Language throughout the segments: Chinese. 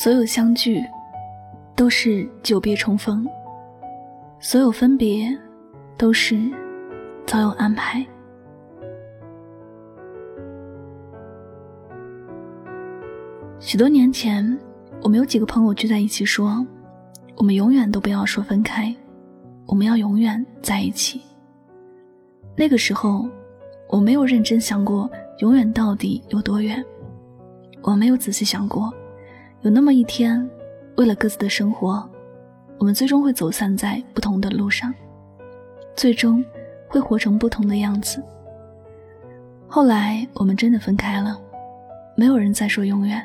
所有相聚，都是久别重逢；所有分别，都是早有安排。许多年前，我们有几个朋友聚在一起说：“我们永远都不要说分开，我们要永远在一起。”那个时候，我没有认真想过永远到底有多远，我没有仔细想过，有那么一天，为了各自的生活，我们最终会走散在不同的路上，最终会活成不同的样子。后来，我们真的分开了，没有人再说永远。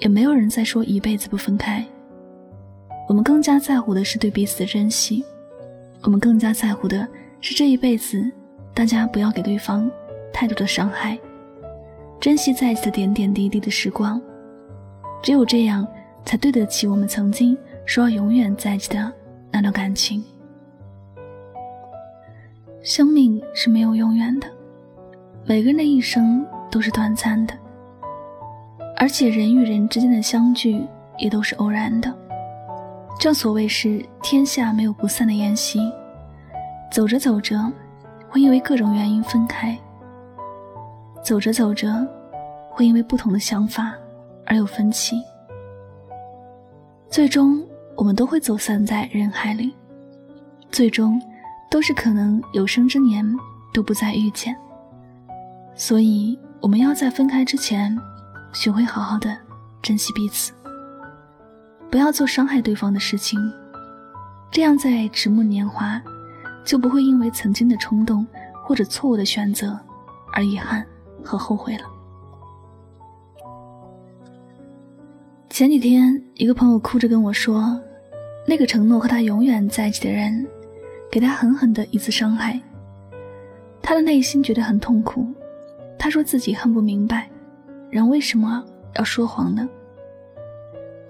也没有人再说一辈子不分开。我们更加在乎的是对彼此的珍惜，我们更加在乎的是这一辈子，大家不要给对方太多的伤害，珍惜在一起的点点滴滴的时光。只有这样，才对得起我们曾经说要永远在一起的那段感情。生命是没有永远的，每个人的一生都是短暂的。而且人与人之间的相聚也都是偶然的，正所谓是天下没有不散的宴席。走着走着，会因为各种原因分开；走着走着，会因为不同的想法而有分歧。最终，我们都会走散在人海里，最终都是可能有生之年都不再遇见。所以，我们要在分开之前。学会好好的珍惜彼此，不要做伤害对方的事情，这样在迟暮年华，就不会因为曾经的冲动或者错误的选择而遗憾和后悔了。前几天，一个朋友哭着跟我说，那个承诺和他永远在一起的人，给他狠狠的一次伤害，他的内心觉得很痛苦，他说自己很不明白。人为什么要说谎呢？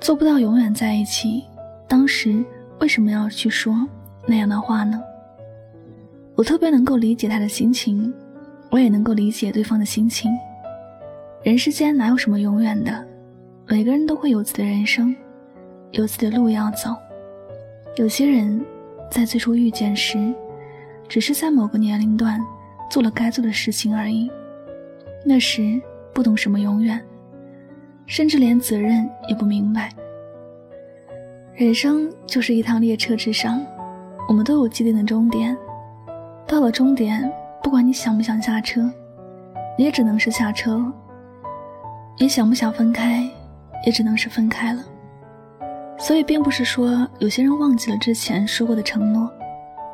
做不到永远在一起，当时为什么要去说那样的话呢？我特别能够理解他的心情，我也能够理解对方的心情。人世间哪有什么永远的？每个人都会有自己的人生，有自己的路要走。有些人，在最初遇见时，只是在某个年龄段做了该做的事情而已，那时。不懂什么永远，甚至连责任也不明白。人生就是一趟列车之上，我们都有既定的终点。到了终点，不管你想不想下车，你也只能是下车了；你想不想分开，也只能是分开了。所以，并不是说有些人忘记了之前说过的承诺。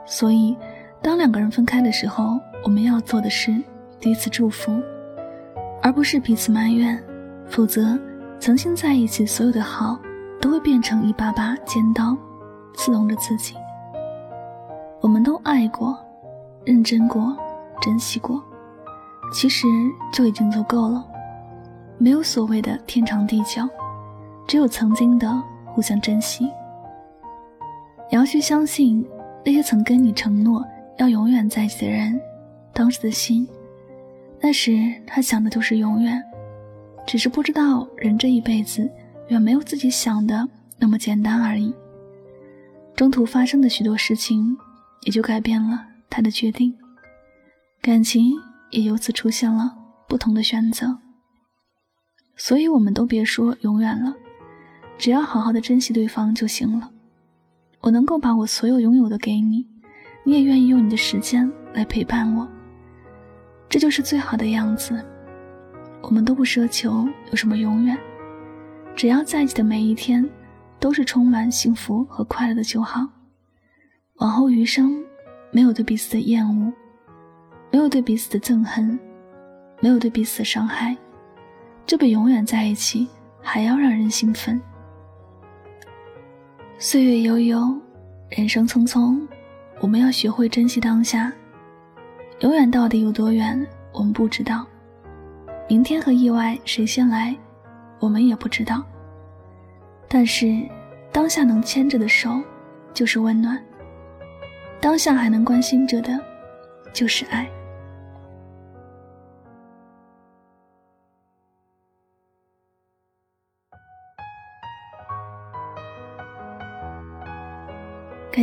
所以，当两个人分开的时候，我们要做的是彼此祝福。而不是彼此埋怨，否则，曾经在一起所有的好，都会变成一把把尖刀，刺痛着自己。我们都爱过，认真过，珍惜过，其实就已经足够了。没有所谓的天长地久，只有曾经的互相珍惜。你要去相信那些曾跟你承诺要永远在一起的人，当时的心。那时他想的都是永远，只是不知道人这一辈子远没有自己想的那么简单而已。中途发生的许多事情，也就改变了他的决定，感情也由此出现了不同的选择。所以，我们都别说永远了，只要好好的珍惜对方就行了。我能够把我所有拥有的给你，你也愿意用你的时间来陪伴我。这就是最好的样子。我们都不奢求有什么永远，只要在一起的每一天都是充满幸福和快乐的就好。往后余生，没有对彼此的厌恶，没有对彼此的憎恨，没有对彼此的伤害，这比永远在一起还要让人兴奋。岁月悠悠，人生匆匆，我们要学会珍惜当下。永远到底有多远，我们不知道。明天和意外谁先来，我们也不知道。但是，当下能牵着的手，就是温暖；当下还能关心着的，就是爱。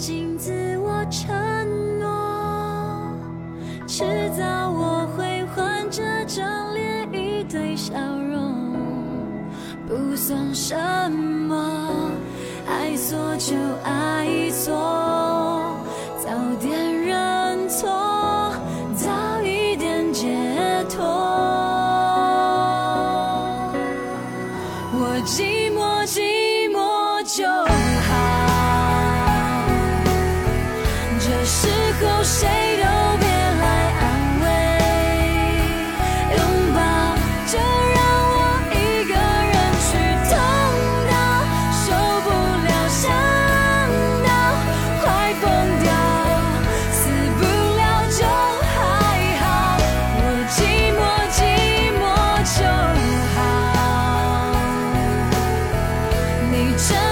镜子，我承诺，迟早我会还这张脸一堆笑容，不算什么，爱错就爱错，生。